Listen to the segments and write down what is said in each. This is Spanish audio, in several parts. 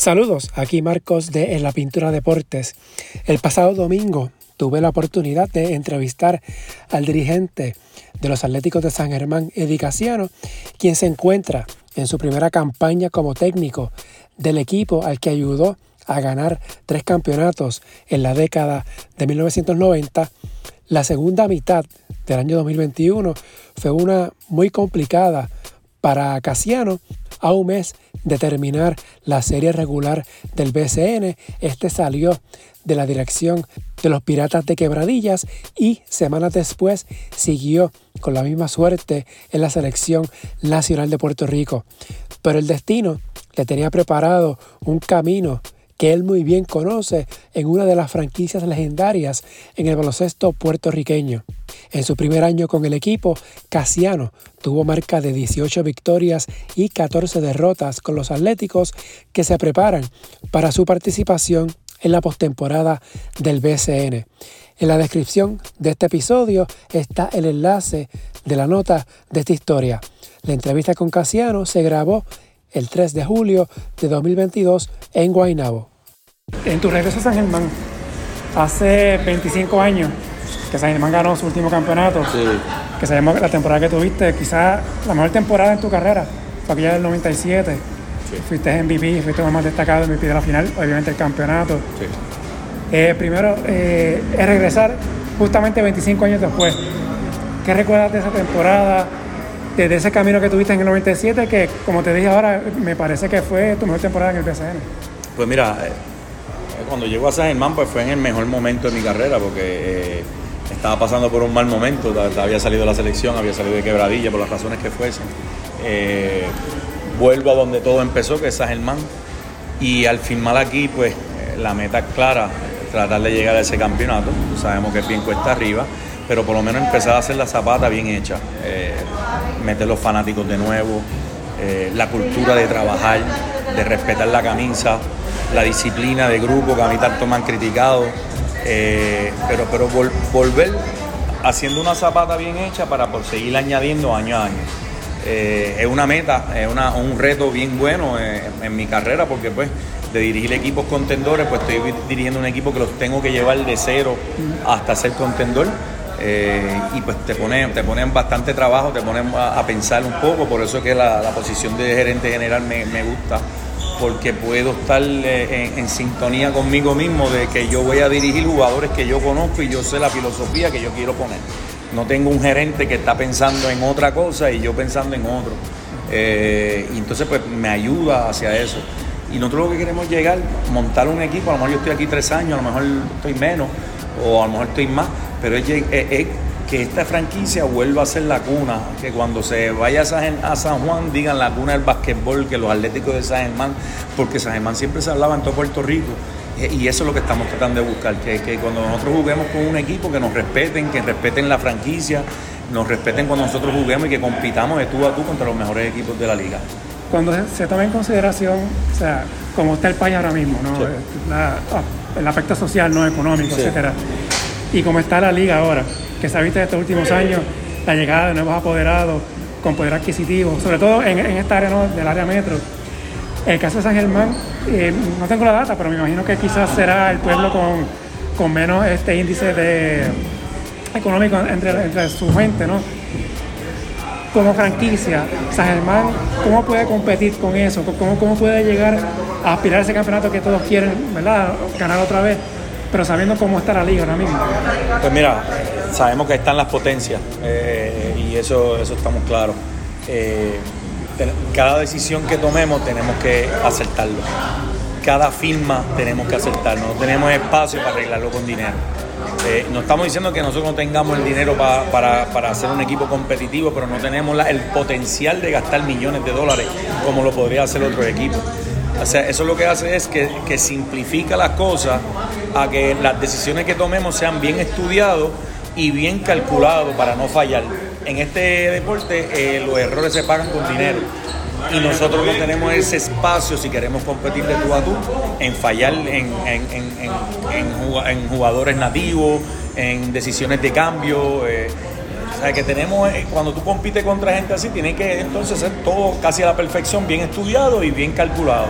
Saludos, aquí Marcos de En la Pintura Deportes. El pasado domingo tuve la oportunidad de entrevistar al dirigente de los Atléticos de San Germán, Eddie Casiano, quien se encuentra en su primera campaña como técnico del equipo al que ayudó a ganar tres campeonatos en la década de 1990. La segunda mitad del año 2021 fue una muy complicada para Casiano a un mes de terminar la serie regular del BCN, este salió de la dirección de los Piratas de Quebradillas y semanas después siguió con la misma suerte en la selección nacional de Puerto Rico. Pero el destino le tenía preparado un camino que él muy bien conoce en una de las franquicias legendarias en el baloncesto puertorriqueño. En su primer año con el equipo, Casiano tuvo marca de 18 victorias y 14 derrotas con los Atléticos que se preparan para su participación en la postemporada del BCN. En la descripción de este episodio está el enlace de la nota de esta historia. La entrevista con Casiano se grabó el 3 de julio de 2022 en Guaynabo. En tu regreso a San Germán, hace 25 años que San Germán ganó su último campeonato, que sabemos la temporada que tuviste, quizás la mejor temporada en tu carrera, fue aquella del 97. Fuiste MVP, fuiste más destacado en MVP de la final, obviamente el campeonato. Eh, primero, eh, es regresar justamente 25 años después. ¿Qué recuerdas de esa temporada? De ese camino que tuviste en el 97, que como te dije ahora, me parece que fue tu mejor temporada en el BCN. Pues mira, eh, cuando llego a San Germán, pues fue en el mejor momento de mi carrera, porque eh, estaba pasando por un mal momento, había salido de la selección, había salido de quebradilla por las razones que fuesen. Eh, vuelvo a donde todo empezó, que es San Germán, y al firmar aquí, pues la meta es clara, tratar de llegar a ese campeonato. Sabemos que es bien cuesta arriba, pero por lo menos empezar a hacer la zapata bien hecha, meter los fanáticos de nuevo, la cultura de trabajar, de respetar la camisa, la disciplina de grupo que a mí tanto me han criticado, eh, pero, pero volver haciendo una zapata bien hecha para por seguir añadiendo año a año. Eh, es una meta, es un reto bien bueno eh, en, mi carrera porque pues de dirigir equipos contendores, pues estoy dirigiendo un equipo que los tengo que llevar de cero hasta ser contendor. Y pues te ponen, te ponen bastante trabajo, te ponen a, pensar un poco, por eso es que la, posición de gerente general me, me gusta porque puedo estar eh, en, sintonía conmigo mismo de que yo voy a dirigir jugadores que yo conozco y yo sé la filosofía que yo quiero poner. No tengo un gerente que está pensando en otra cosa y yo pensando en otro. Eh, y entonces pues me ayuda hacia eso. Y nosotros lo que queremos llegar, montar un equipo, a lo mejor yo estoy aquí tres años, a lo mejor estoy menos, o a lo mejor estoy más, pero es, es que esta franquicia vuelva a ser la cuna, que cuando se vaya a San Juan digan la cuna del basquetbol, que los atléticos de San Germán, porque San Germán siempre se hablaba en todo Puerto Rico. Eh, y eso es lo que estamos tratando de buscar, que, que cuando nosotros juguemos con un equipo, que nos respeten, que respeten la franquicia, nos respeten cuando nosotros juguemos y que compitamos de tú a tú contra los mejores equipos de la liga. Cuando se, toma en consideración, o sea, como está el país ahora mismo, ¿no? Ah, el aspecto social, no económico, etcétera, y como está la liga ahora, que se ha visto en estos últimos años, la llegada de nuevos apoderados con poder adquisitivo, sobre todo en, esta área del área metro. El caso de San Germán, eh, no tengo la data, pero me imagino que quizás será el pueblo con, con menos este índice de, económico entre, entre su gente, ¿no? Como franquicia, San Germán, ¿cómo puede competir con eso? ¿Cómo, ¿Cómo puede llegar a aspirar a ese campeonato que todos quieren, ¿verdad? Ganar otra vez, pero sabiendo cómo está la liga ahora mismo. Pues mira, sabemos que están las potencias eh, y eso, eso estamos claros. Eh, cada decisión que tomemos tenemos que aceptarlo. Cada firma tenemos que aceptarlo. No tenemos espacio para arreglarlo con dinero. Eh, no estamos diciendo que nosotros no tengamos el dinero para, hacer un equipo competitivo, pero no tenemos el potencial de gastar millones de dólares como lo podría hacer otro equipo. O sea, eso lo que hace es que, que simplifica las cosas a que las decisiones que tomemos sean bien estudiadas y bien calculado para no fallar. En este deporte eh, los errores se pagan con dinero y nosotros no tenemos ese espacio si queremos competir de tú a tú en fallar en, en, jugadores nativos, en decisiones de cambio. Eh, o sea, que tenemos, eh, cuando tú compites contra gente así, tiene que entonces ser todo casi a la perfección, bien estudiado y bien calculado.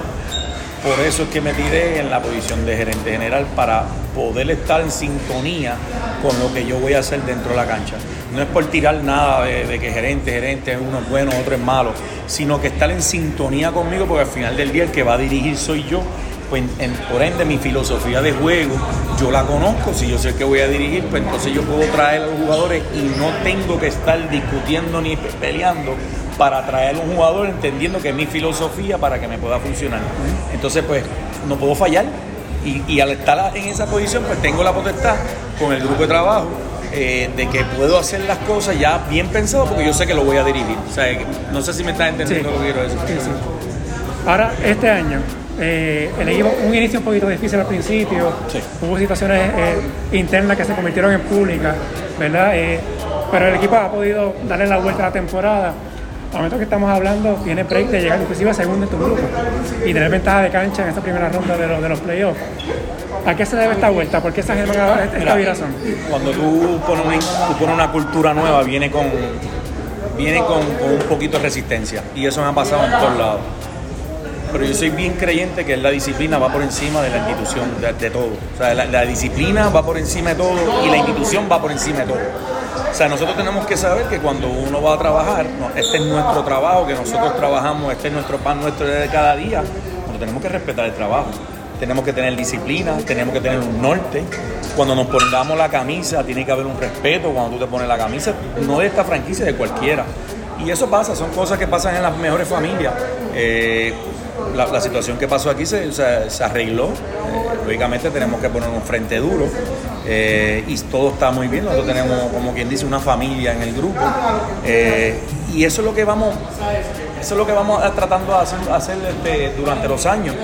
Por eso es que me tiré en la posición de gerente general para poder estar en sintonía con lo que yo voy a hacer dentro de la cancha. No es por tirar nada de, que gerente, gerente, uno es bueno, otro es malo, sino que estar en sintonía conmigo porque al final del día el que va a dirigir soy yo. Pues por ende mi filosofía de juego yo la conozco, si yo sé que voy a dirigir, pues entonces yo puedo traer a los jugadores y no tengo que estar discutiendo ni peleando para traer a un jugador entendiendo que es mi filosofía para que me pueda funcionar. Entonces pues no puedo fallar. Y, al estar en esa posición pues tengo la potestad con el grupo de trabajo eh, de que puedo hacer las cosas ya bien pensado porque yo sé que lo voy a dirigir. O sea, no sé si me estás entendiendo lo que quiero decir. Ahora, este año, eh, el equipo, un inicio un poquito difícil al principio, hubo situaciones eh, internas que se convirtieron en públicas, ¿verdad? Eh, pero el equipo ha podido darle la vuelta a la temporada. Al momento que estamos hablando, tiene break de llegar inclusive a segundo en tu grupo y tener ventaja de cancha en esta primera ronda de, los, de los playoffs. ¿A qué se debe esta vuelta? ¿Por qué esa esta viración? Cuando tú pones, una, tú una cultura nueva, viene con, viene con, con un poquito de resistencia. Y eso me ha pasado en todos lados pero yo soy bien creyente que la disciplina va por encima de la institución, de, todo. O sea, la, disciplina va por encima de todo y la institución va por encima de todo. O sea, nosotros tenemos que saber que cuando uno va a trabajar, este es nuestro trabajo, que nosotros trabajamos, este es nuestro pan nuestro de cada día, nosotros tenemos que respetar el trabajo. Tenemos que tener disciplina, tenemos que tener un norte. Cuando nos pongamos la camisa, tiene que haber un respeto. Cuando tú te pones la camisa, no de esta franquicia, de cualquiera. Y eso pasa, son cosas que pasan en las mejores familias. Eh, la, situación que pasó aquí se, se, arregló. Eh, lógicamente tenemos que poner un frente duro eh, y todo está muy bien. Nosotros tenemos, como quien dice, una familia en el grupo eh, y eso es lo que vamos, eso es lo que vamos tratando de hacer, este, durante los años.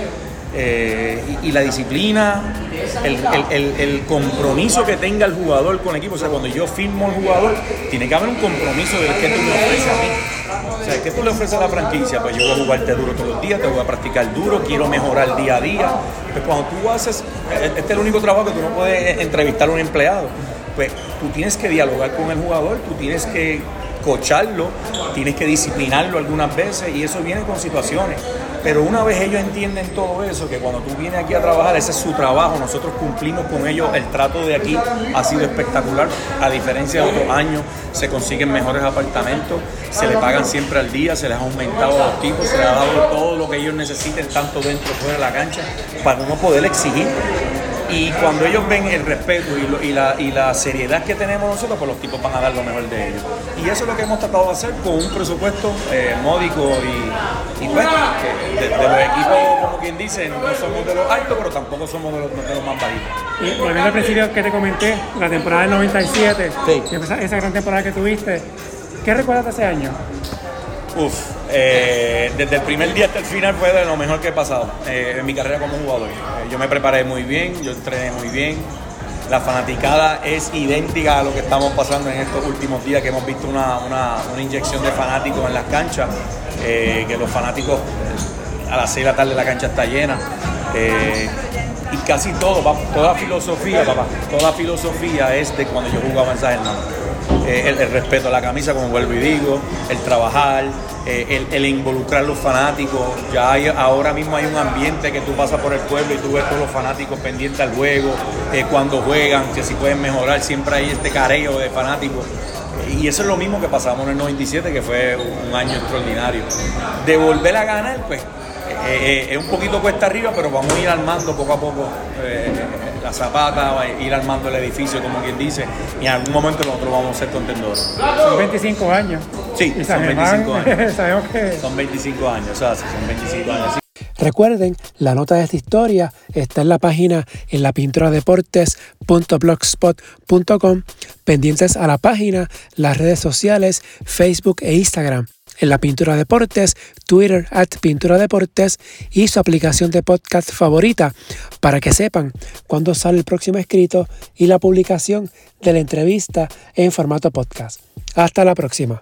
y, la disciplina, el, compromiso que tenga el jugador con el equipo. O sea, cuando yo firmo al jugador, tiene que haber un compromiso del que tú me ofreces a mí. O sea, ¿qué tú le ofreces a la franquicia? Pues yo voy a jugarte duro todos los días, te voy a practicar duro, quiero mejorar día a día. Pues cuando tú haces, eh, este es el único trabajo que tú no puedes entrevistar a un empleado. Pues tú tienes que dialogar con el jugador, tú tienes que cocharlo, tienes que disciplinarlo algunas veces y eso viene con situaciones. Pero una vez ellos entienden todo eso, que cuando tú vienes aquí a trabajar, ese es su trabajo, nosotros cumplimos con ellos, el trato de aquí ha sido espectacular, a diferencia de otros años, se consiguen mejores apartamentos, se le pagan siempre al día, se les ha aumentado los tipos, se les ha dado todo lo que ellos necesiten, tanto dentro como fuera de la cancha, para uno poder exigir y cuando ellos ven el respeto y, la, seriedad que tenemos nosotros, pues los tipos van a dar lo mejor de ellos. Y eso es lo que hemos tratado de hacer con un presupuesto eh, módico y, pues, de, los equipos, como quien dice, no somos de los altos, pero tampoco somos de los, más bajitos. Y volviendo al principio que te comenté, la temporada del 97, esa, esa gran temporada que tuviste, ¿qué recuerdas de ese año? Uf, eh, desde el primer día hasta el final fue de lo mejor que he pasado eh, en mi carrera como jugador. Eh, yo me preparé muy bien, yo entrené muy bien. La fanaticada es idéntica a lo que estamos pasando en estos últimos días, que hemos visto una, inyección de fanáticos en las canchas, que los fanáticos a las 6 de la tarde la cancha está llena. y casi todo, toda filosofía, papá, toda filosofía es de cuando yo jugaba en San eh, el, respeto a la camisa, como vuelvo y digo, el trabajar, eh, el, involucrar a los fanáticos. Ya hay, ahora mismo hay un ambiente que tú pasas por el pueblo y tú ves todos los fanáticos pendientes al juego, eh, cuando juegan, que si pueden mejorar, siempre hay este careo de fanáticos. Y eso es lo mismo que pasamos en el 97, que fue un año extraordinario. De volver a ganar, pues es un poquito cuesta arriba, pero vamos a ir armando poco a poco la zapata, ir armando el edificio, como quien dice, y en algún momento nosotros vamos a ser contendores. Son 25 años. Sí, son 25 años. Sabemos que... Son 25 años, o sea, son 25 años. Recuerden, la nota de esta historia está en la página en la pintura deportes.blogspot.com, pendientes a la página, las redes sociales, Facebook e Instagram en la Pintura Deportes, Twitter at Pintura Deportes y su aplicación de podcast favorita para que sepan cuándo sale el próximo escrito y la publicación de la entrevista en formato podcast. Hasta la próxima.